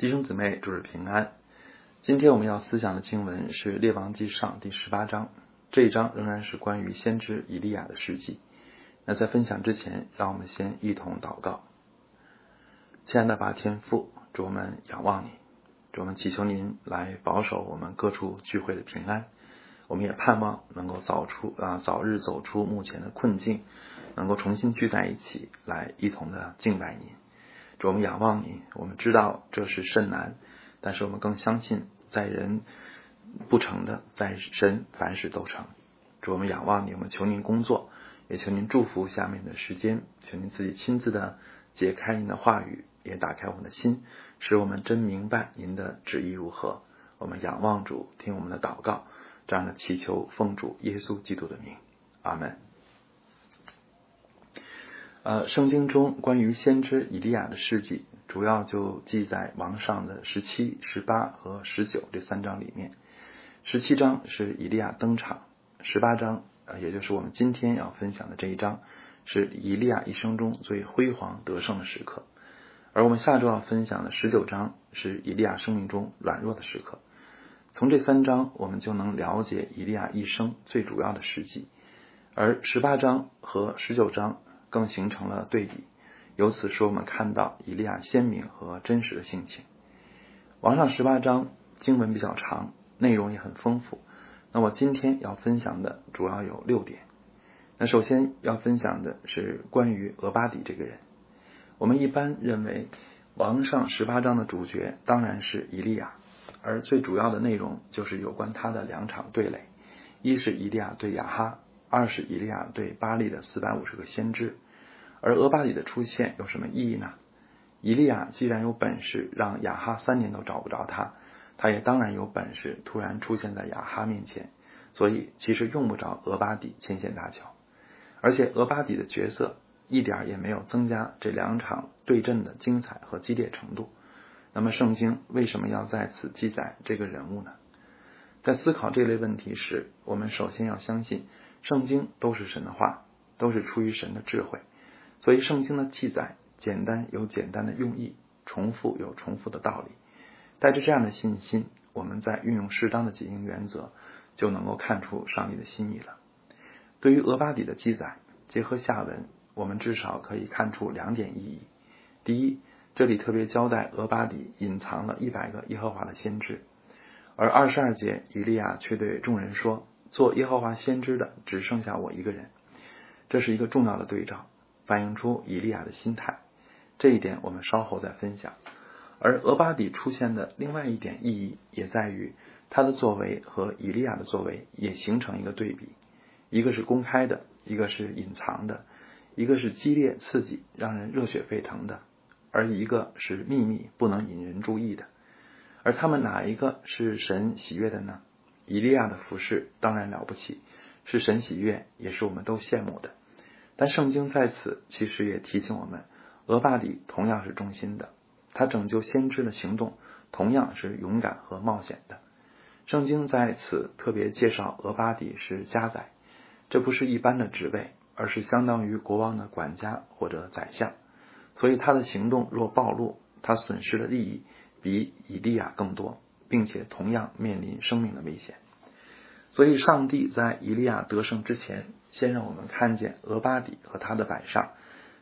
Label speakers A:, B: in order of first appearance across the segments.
A: 弟兄姊妹，主日平安。今天我们要思想的经文是《列王记上》第十八章，这一章仍然是关于先知以利亚的事迹。那在分享之前，让我们先一同祷告。亲爱的爸天父，主我们仰望你，主我们祈求您来保守我们各处聚会的平安。我们也盼望能够早出啊，早日走出目前的困境，能够重新聚在一起，来一同的敬拜您。主我们仰望你，我们知道这是甚难，但是我们更相信，在人不成的，在神凡事都成。主我们仰望你，我们求您工作，也求您祝福下面的时间，求您自己亲自的解开您的话语，也打开我们的心，使我们真明白您的旨意如何。我们仰望主，听我们的祷告，这样的祈求奉主耶稣基督的名，阿门。呃，圣经中关于先知以利亚的事迹，主要就记在王上的十七、十八和十九这三章里面。十七章是以利亚登场，十八章呃，也就是我们今天要分享的这一章，是以利亚一生中最辉煌得胜的时刻。而我们下周要分享的十九章是以利亚生命中软弱的时刻。从这三章，我们就能了解以利亚一生最主要的事迹。而十八章和十九章。更形成了对比，由此使我们看到以利亚鲜明和真实的性情。王上十八章经文比较长，内容也很丰富。那我今天要分享的主要有六点。那首先要分享的是关于俄巴底这个人。我们一般认为王上十八章的主角当然是以利亚，而最主要的内容就是有关他的两场对垒：一是以利亚对亚哈。二是以利亚对巴利的四百五十个先知，而俄巴底的出现有什么意义呢？以利亚既然有本事让亚哈三年都找不着他，他也当然有本事突然出现在亚哈面前，所以其实用不着俄巴底牵线搭桥。而且俄巴底的角色一点也没有增加这两场对阵的精彩和激烈程度。那么圣经为什么要在此记载这个人物呢？在思考这类问题时，我们首先要相信。圣经都是神的话，都是出于神的智慧，所以圣经的记载简单有简单的用意，重复有重复的道理。带着这样的信心，我们在运用适当的解经原则，就能够看出上帝的心意了。对于俄巴底的记载，结合下文，我们至少可以看出两点意义：第一，这里特别交代俄巴底隐藏了一百个耶和华的先知，而二十二节以利亚却对众人说。做耶和华先知的只剩下我一个人，这是一个重要的对照，反映出以利亚的心态。这一点我们稍后再分享。而俄巴底出现的另外一点意义，也在于他的作为和以利亚的作为也形成一个对比：一个是公开的，一个是隐藏的；一个是激烈刺激，让人热血沸腾的，而一个是秘密，不能引人注意的。而他们哪一个是神喜悦的呢？以利亚的服饰当然了不起，是神喜悦，也是我们都羡慕的。但圣经在此其实也提醒我们，俄巴底同样是忠心的，他拯救先知的行动同样是勇敢和冒险的。圣经在此特别介绍俄巴底是家宰，这不是一般的职位，而是相当于国王的管家或者宰相。所以他的行动若暴露，他损失的利益比以利亚更多。并且同样面临生命的危险，所以上帝在以利亚得胜之前，先让我们看见俄巴底和他的摆上，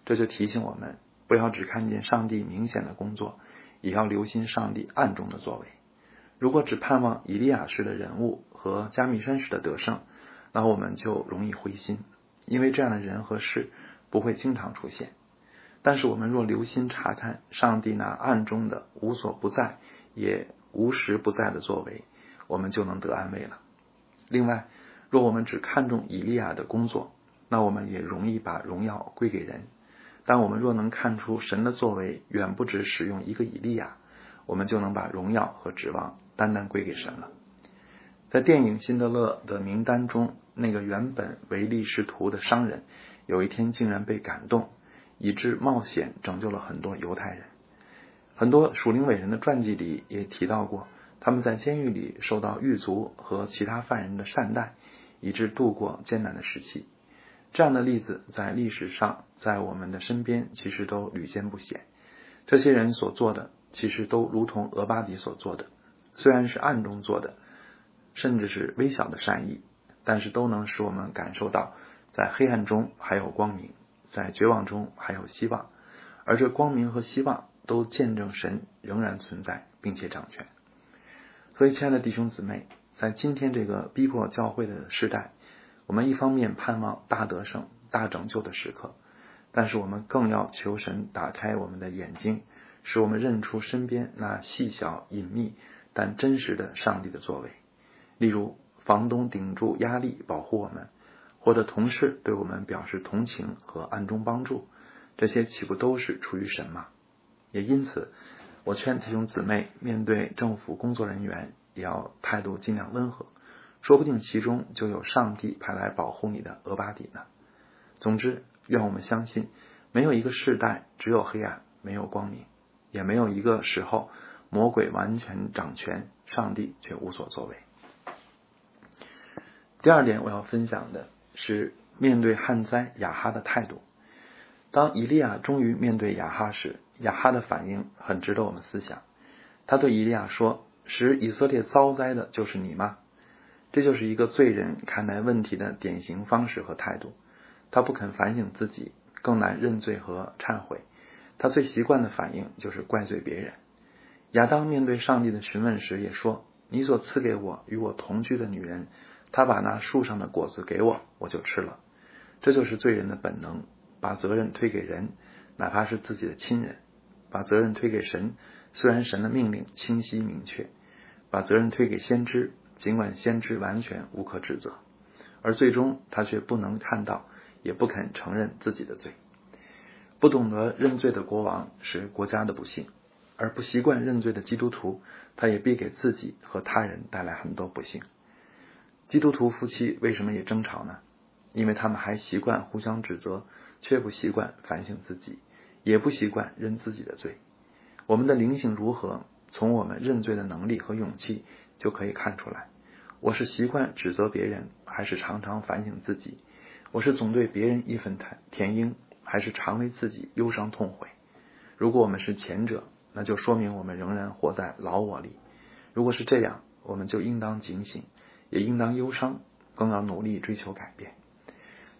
A: 这就提醒我们不要只看见上帝明显的工作，也要留心上帝暗中的作为。如果只盼望以利亚式的人物和加密山式的得胜，那我们就容易灰心，因为这样的人和事不会经常出现。但是我们若留心查看上帝那暗中的无所不在，也。无时不在的作为，我们就能得安慰了。另外，若我们只看重以利亚的工作，那我们也容易把荣耀归给人。但我们若能看出神的作为远不止使用一个以利亚，我们就能把荣耀和指望单单归给神了。在电影《辛德勒的名单》中，那个原本唯利是图的商人，有一天竟然被感动，以致冒险拯救了很多犹太人。很多属灵伟人的传记里也提到过，他们在监狱里受到狱卒和其他犯人的善待，以致度过艰难的时期。这样的例子在历史上，在我们的身边其实都屡见不鲜。这些人所做的其实都如同俄巴底所做的，虽然是暗中做的，甚至是微小的善意，但是都能使我们感受到，在黑暗中还有光明，在绝望中还有希望，而这光明和希望都见证神仍然存在，并且掌权。所以，亲爱的弟兄姊妹，在今天这个逼迫教会的时代，我们一方面盼望大得胜、大拯救的时刻，但是我们更要求神打开我们的眼睛。使我们认出身边那细小隐秘但真实的上帝的作为，例如房东顶住压力保护我们，或者同事对我们表示同情和暗中帮助，这些岂不都是出于神吗？也因此，我劝弟兄姊妹面对政府工作人员，也要态度尽量温和，说不定其中就有上帝派来保护你的俄巴底呢。总之，愿我们相信，没有一个世代只有黑暗，没有光明。也没有一个时候，魔鬼完全掌权，上帝却无所作为。第二点，我要分享的是面对旱灾雅哈的态度。当以利亚终于面对雅哈时，亚哈的反应很值得我们思想。他对以利亚说：“使以色列遭灾的就是你吗？”这就是一个罪人看待问题的典型方式和态度。他不肯反省自己，更难认罪和忏悔。他最习惯的反应就是怪罪别人。亚当面对上帝的询问时也说：“你所赐给我与我同居的女人，她把那树上的果子给我，我就吃了。”这就是罪人的本能，把责任推给人，哪怕是自己的亲人；把责任推给神，虽然神的命令清晰明确；把责任推给先知，尽管先知完全无可指责，而最终他却不能看到，也不肯承认自己的罪。不懂得认罪的国王是国家的不幸，而不习惯认罪的基督徒，他也必给自己和他人带来很多不幸。基督徒夫妻为什么也争吵呢？因为他们还习惯互相指责，却不习惯反省自己，也不习惯认自己的罪。我们的灵性如何，从我们认罪的能力和勇气就可以看出来。我是习惯指责别人，还是常常反省自己？我是总对别人义愤填膺？还是常为自己忧伤痛悔。如果我们是前者，那就说明我们仍然活在老我里。如果是这样，我们就应当警醒，也应当忧伤，更要努力追求改变。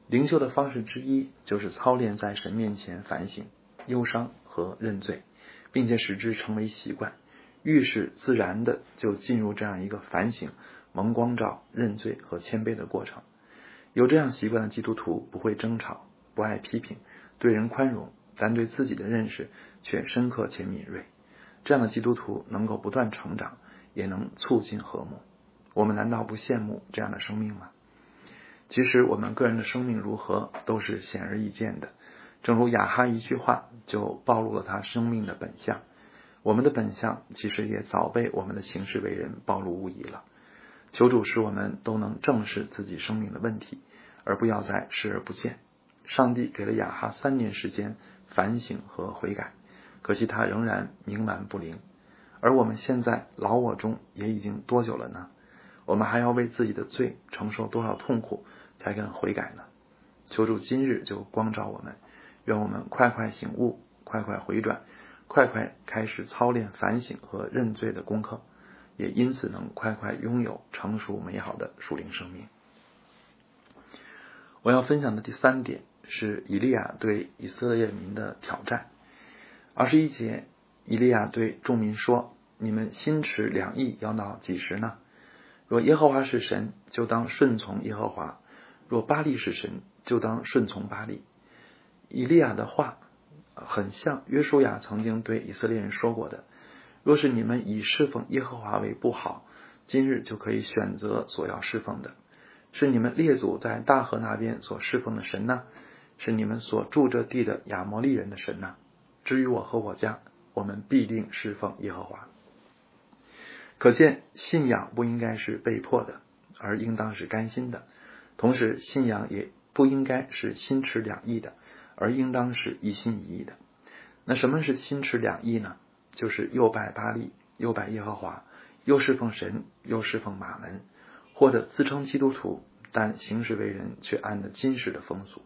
A: 灵修的方式之一，就是操练在神面前反省、忧伤和认罪，并且使之成为习惯，遇事自然的就进入这样一个反省、蒙光照、认罪和谦卑的过程。有这样习惯的基督徒，不会争吵，不爱批评。对人宽容，但对自己的认识却深刻且敏锐。这样的基督徒能够不断成长，也能促进和睦。我们难道不羡慕这样的生命吗？其实，我们个人的生命如何都是显而易见的。正如雅哈一句话，就暴露了他生命的本相。我们的本相其实也早被我们的行事为人暴露无遗了。求主使我们都能正视自己生命的问题，而不要再视而不见。上帝给了亚哈三年时间反省和悔改，可惜他仍然冥顽不灵。而我们现在老我中也已经多久了呢？我们还要为自己的罪承受多少痛苦才肯悔改呢？求主今日就光照我们，愿我们快快醒悟，快快回转，快快开始操练反省和认罪的功课，也因此能快快拥有成熟美好的属灵生命。我要分享的第三点。是以利亚对以色列民的挑战。二十一节，以利亚对众民说：“你们心持两意，要到几时呢？若耶和华是神，就当顺从耶和华；若巴利是神，就当顺从巴利。”以利亚的话很像约书亚曾经对以色列人说过的：“若是你们以侍奉耶和华为不好，今日就可以选择所要侍奉的，是你们列祖在大河那边所侍奉的神呢？”是你们所住这地的亚摩利人的神呐。至于我和我家，我们必定侍奉耶和华。可见信仰不应该是被迫的，而应当是甘心的；同时，信仰也不应该是心持两意的，而应当是一心一意的。那什么是心持两意呢？就是又拜巴利，又拜耶和华，又侍奉神，又侍奉马门，或者自称基督徒，但行事为人却按着今世的风俗。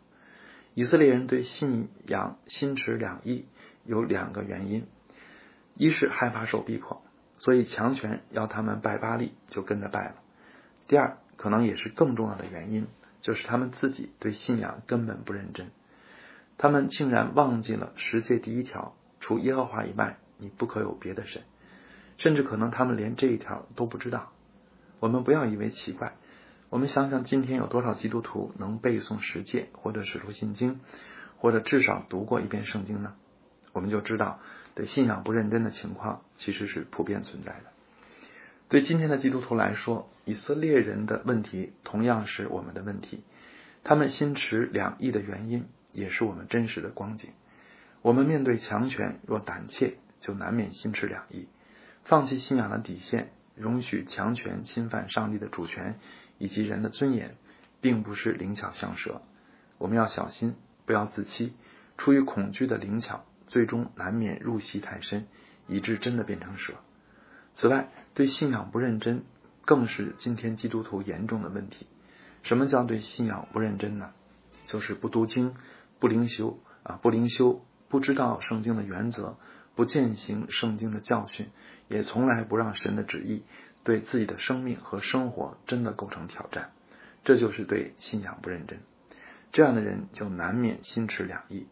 A: 以色列人对信仰心持两意，有两个原因。一是害怕受逼迫，所以强权要他们拜巴利就跟着拜了；第二，可能也是更重要的原因，就是他们自己对信仰根本不认真，他们竟然忘记了十诫第一条：除耶和华以外，你不可有别的神。甚至可能他们连这一条都不知道。我们不要以为奇怪。我们想想，今天有多少基督徒能背诵十诫，或者使徒信经，或者至少读过一遍圣经呢？我们就知道，对信仰不认真的情况其实是普遍存在的。对今天的基督徒来说，以色列人的问题同样是我们的问题。他们心持两翼的原因，也是我们真实的光景。我们面对强权，若胆怯，就难免心持两意。放弃信仰的底线，容许强权侵犯上帝的主权以及人的尊严，并不是灵巧像蛇。我们要小心，不要自欺。出于恐惧的灵巧，最终难免入戏太深，以致真的变成蛇。此外，对信仰不认真，更是今天基督徒严重的问题。什么叫对信仰不认真呢？就是不读经、不灵修啊，不灵修，不知道圣经的原则。不践行圣经的教训，也从来不让神的旨意对自己的生命和生活真的构成挑战，这就是对信仰不认真。这样的人就难免心持两意：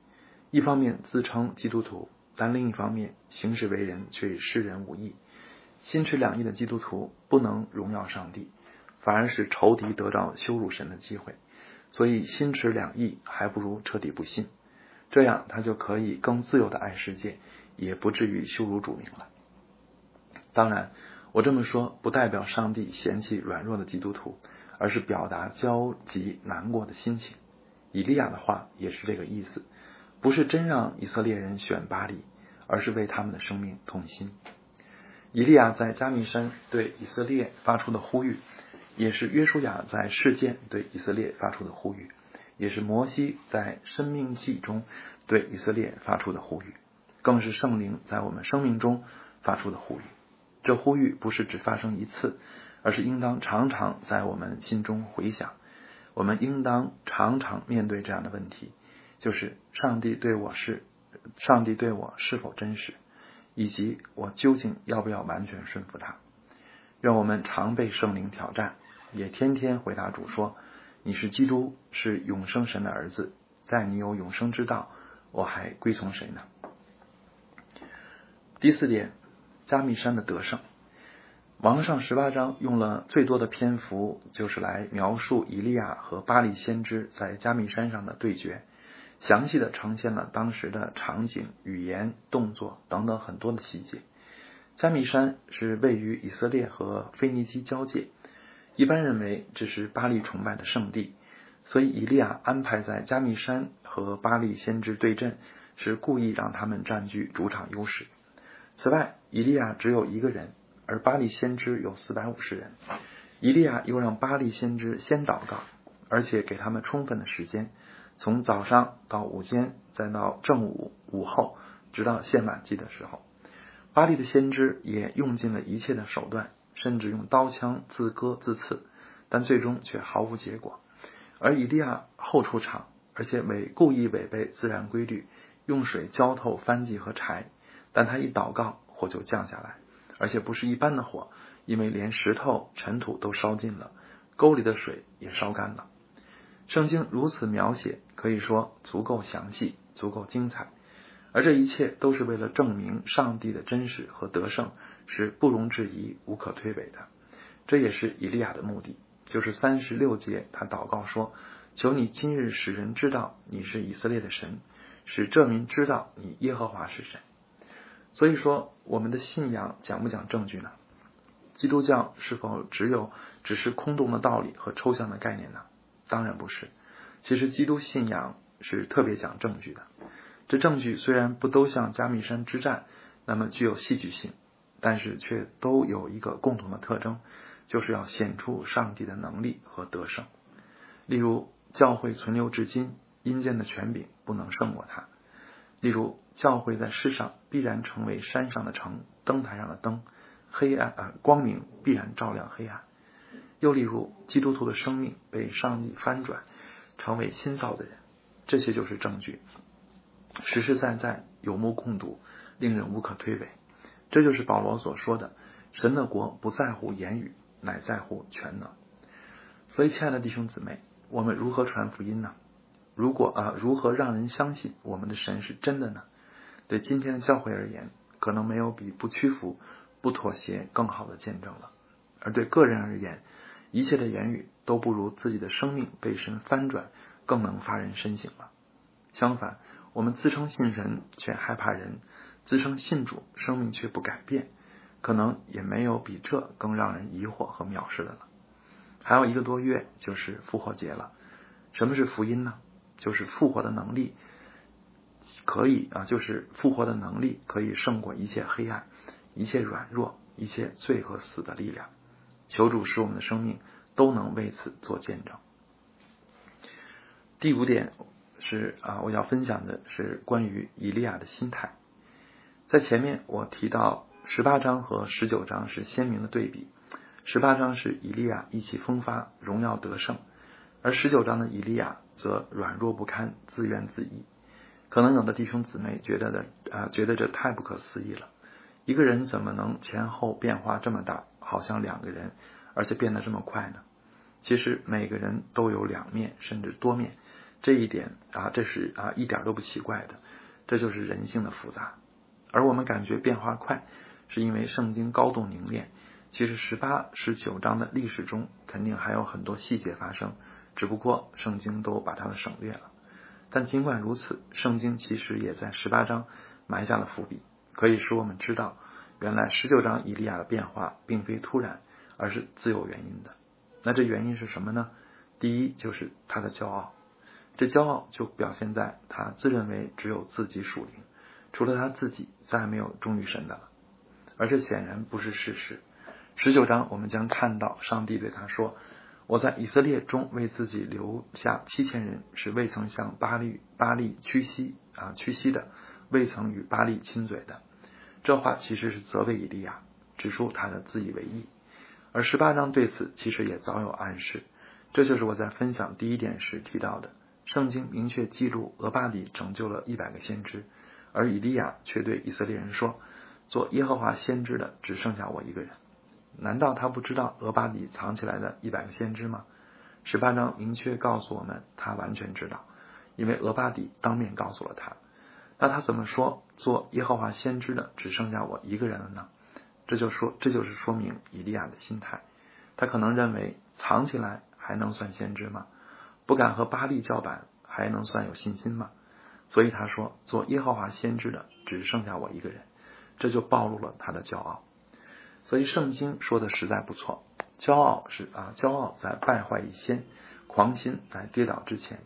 A: 一方面自称基督徒，但另一方面行事为人却与世人无异。心持两意的基督徒不能荣耀上帝，反而使仇敌得到羞辱神的机会。所以心持两意还不如彻底不信，这样他就可以更自由的爱世界。也不至于羞辱主名了。当然，我这么说不代表上帝嫌弃软弱的基督徒，而是表达焦急难过的心情。以利亚的话也是这个意思，不是真让以色列人选巴黎，而是为他们的生命痛心。以利亚在加密山对以色列发出的呼吁，也是约书亚在事件对以色列发出的呼吁，也是摩西在生命记中对以色列发出的呼吁。更是圣灵在我们生命中发出的呼吁。这呼吁不是只发生一次，而是应当常常在我们心中回响。我们应当常常面对这样的问题：就是上帝对我是，上帝对我是否真实，以及我究竟要不要完全顺服他？愿我们常被圣灵挑战，也天天回答主说：“你是基督，是永生神的儿子，在你有永生之道，我还归从谁呢？”第四点，加密山的得胜。王上十八章用了最多的篇幅，就是来描述以利亚和巴黎先知在加密山上的对决，详细的呈现了当时的场景、语言、动作等等很多的细节。加密山是位于以色列和腓尼基交界，一般认为这是巴利崇拜的圣地，所以以利亚安排在加密山和巴利先知对阵，是故意让他们占据主场优势。此外，以利亚只有一个人，而巴利先知有四百五十人。以利亚又让巴利先知先祷告，而且给他们充分的时间，从早上到午间，再到正午、午后，直到献晚祭的时候。巴利的先知也用尽了一切的手段，甚至用刀枪自割自刺，但最终却毫无结果。而以利亚后出场，而且违故意违背自然规律，用水浇透燔祭和柴。但他一祷告，火就降下来，而且不是一般的火，因为连石头、尘土都烧尽了，沟里的水也烧干了。圣经如此描写，可以说足够详细，足够精彩。而这一切都是为了证明上帝的真实和得胜是不容置疑、无可推诿的。这也是以利亚的目的，就是三十六节，他祷告说：“求你今日使人知道你是以色列的神，使这民知道你耶和华是神。”所以说，我们的信仰讲不讲证据呢？基督教是否只有只是空洞的道理和抽象的概念呢？当然不是。其实基督信仰是特别讲证据的。这证据虽然不都像加密山之战那么具有戏剧性，但是却都有一个共同的特征，就是要显出上帝的能力和得胜。例如，教会存留至今，阴间的权柄不能胜过他。例如，教会在世上必然成为山上的城，灯台上的灯，黑暗啊，光明必然照亮黑暗。又例如，基督徒的生命被上帝翻转，成为新造的人，这些就是证据，实实在在有目共睹，令人无可推诿。这就是保罗所说的：“神的国不在乎言语，乃在乎全能。”所以，亲爱的弟兄姊妹，我们如何传福音呢？如果啊，如何让人相信我们的神是真的呢？对今天的教会而言，可能没有比不屈服、不妥协更好的见证了；而对个人而言，一切的言语都不如自己的生命被神翻转更能发人深省了。相反，我们自称信神却害怕人，自称信主生命却不改变，可能也没有比这更让人疑惑和藐视的了。还有一个多月就是复活节了。什么是福音呢？就是复活的能力可以啊，就是复活的能力可以胜过一切黑暗、一切软弱、一切罪和死的力量。求主使我们的生命都能为此做见证。第五点是啊，我要分享的是关于以利亚的心态。在前面我提到十八章和十九章是鲜明的对比。十八章是以利亚意气风发、荣耀得胜，而十九章的以利亚则软弱不堪、自怨自艾。可能有的弟兄姊妹觉得的啊，觉得这太不可思议了。一个人怎么能前后变化这么大，好像两个人，而且变得这么快呢？其实每个人都有两面，甚至多面。这一点啊，这是啊一点都不奇怪的。这就是人性的复杂。而我们感觉变化快，是因为圣经高度凝练。其实十八、十九章的历史中，肯定还有很多细节发生，只不过圣经都把它们省略了。但尽管如此，圣经其实也在十八章埋下了伏笔，可以使我们知道，原来十九章以利亚的变化并非突然，而是自有原因的。那这原因是什么呢？第一就是他的骄傲，这骄傲就表现在他自认为只有自己属灵，除了他自己，再没有忠于神的了。而这显然不是事实。十九章，我们将看到上帝对他说：“我在以色列中为自己留下七千人，是未曾向巴利巴利屈膝啊屈膝的，未曾与巴利亲嘴的。”这话其实是责备以利亚，指出他的自以为意。而十八章对此其实也早有暗示。这就是我在分享第一点时提到的：圣经明确记录俄巴底拯救了一百个先知，而以利亚却对以色列人说：“做耶和华先知的只剩下我一个人。”难道他不知道俄巴底藏起来的一百个先知吗？十八章明确告诉我们，他完全知道，因为俄巴底当面告诉了他。那他怎么说做耶和华先知的只剩下我一个人了呢？这就说，这就是说明以利亚的心态。他可能认为藏起来还能算先知吗？不敢和巴利叫板还能算有信心吗？所以他说做耶和华先知的只剩下我一个人，这就暴露了他的骄傲。所以圣经说的实在不错，骄傲是啊，骄傲在败坏以先，狂心在跌倒之前。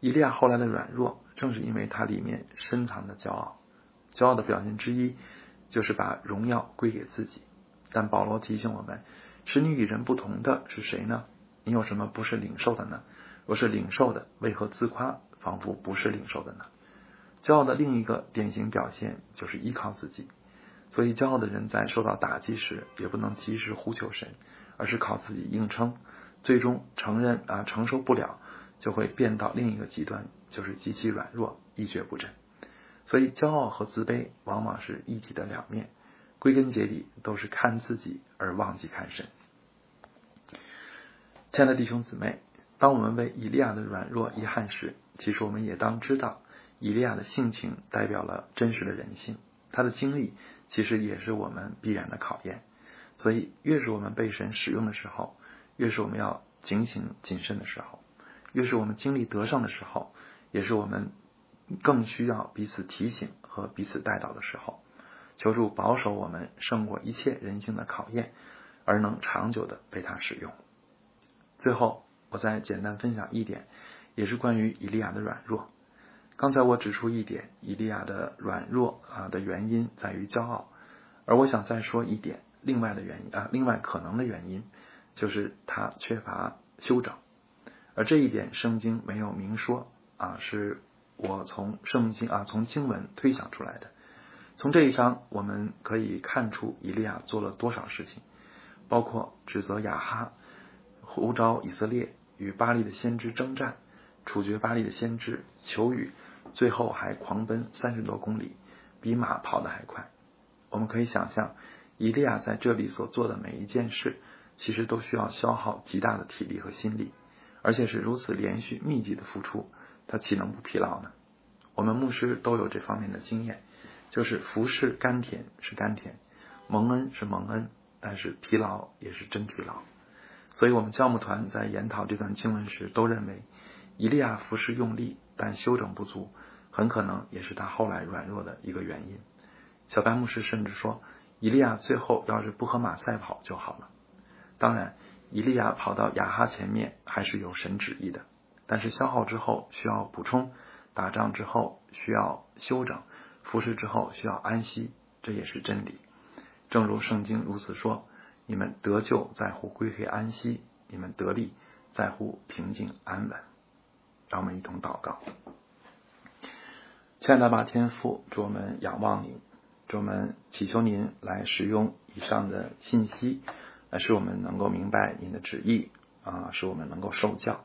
A: 以利亚后来的软弱，正是因为他里面深藏的骄傲。骄傲的表现之一，就是把荣耀归给自己。但保罗提醒我们，使你与人不同的是谁呢？你有什么不是领受的呢？若是领受的，为何自夸，仿佛不是领受的呢？骄傲的另一个典型表现，就是依靠自己。所以，骄傲的人在受到打击时，也不能及时呼求神，而是靠自己硬撑，最终承认啊承受不了，就会变到另一个极端，就是极其软弱，一蹶不振。所以，骄傲和自卑往往是一体的两面，归根结底都是看自己而忘记看神。亲爱的弟兄姊妹，当我们为以利亚的软弱遗憾时，其实我们也当知道，以利亚的性情代表了真实的人性，他的经历。其实也是我们必然的考验，所以越是我们被神使用的时候，越是我们要警醒谨慎的时候，越是我们经历得胜的时候，也是我们更需要彼此提醒和彼此带导的时候。求助保守我们胜过一切人性的考验，而能长久的被他使用。最后，我再简单分享一点，也是关于以利亚的软弱。刚才我指出一点，以利亚的软弱啊的原因在于骄傲，而我想再说一点，另外的原因啊，另外可能的原因就是他缺乏修整，而这一点圣经没有明说啊，是我从圣经啊从经文推想出来的。从这一章我们可以看出以利亚做了多少事情，包括指责亚哈，呼召以色列与巴利的先知征战，处决巴利的先知，求雨。最后还狂奔三十多公里，比马跑得还快。我们可以想象，伊利亚在这里所做的每一件事，其实都需要消耗极大的体力和心力，而且是如此连续密集的付出，他岂能不疲劳呢？我们牧师都有这方面的经验，就是服侍甘甜是甘甜，蒙恩是蒙恩，但是疲劳也是真疲劳。所以，我们教牧团在研讨这段经文时，都认为，伊利亚服侍用力，但修整不足，很可能也是他后来软弱的一个原因。小白牧师甚至说，以利亚最后要是不和马赛跑就好了。当然，以利亚跑到亚哈前面还是有神旨意的，但是消耗之后需要补充，打仗之后需要休整，服侍之后需要安息，这也是真理。正如圣经如此说。你们得救在乎归黑安息，你们得力在乎平静安稳。让我们一同祷告，亲爱的巴天父，祝我们仰望您，祝我们祈求您来使用以上的信息，来使我们能够明白您的旨意啊，使我们能够受教。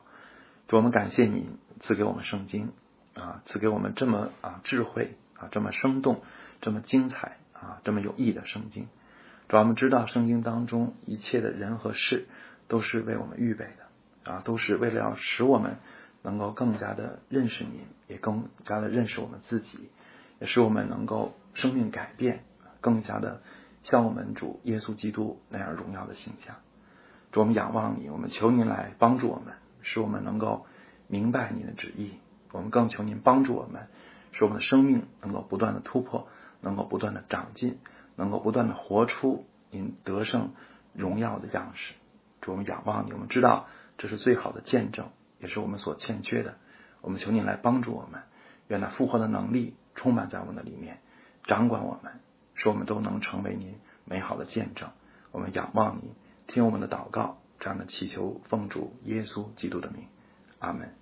A: 祝我们感谢您赐给我们圣经啊，赐给我们这么啊智慧啊，这么生动，这么精彩啊，这么有益的圣经。主我们知道，圣经当中一切的人和事都是为我们预备的啊，都是为了要使我们能够更加的认识您，也更加的认识我们自己，也使我们能够生命改变，更加的像我们主耶稣基督那样荣耀的形象。主，我们仰望你，我们求您来帮助我们，使我们能够明白您的旨意。我们更求您帮助我们，使我们的生命能够不断的突破，能够不断的长进。能够不断的活出您得胜荣耀的样式，主我们仰望你，我们知道这是最好的见证，也是我们所欠缺的。我们求您来帮助我们，愿那复活的能力充满在我们的里面，掌管我们，使我们都能成为您美好的见证。我们仰望你，听我们的祷告，这样的祈求奉主耶稣基督的名，阿门。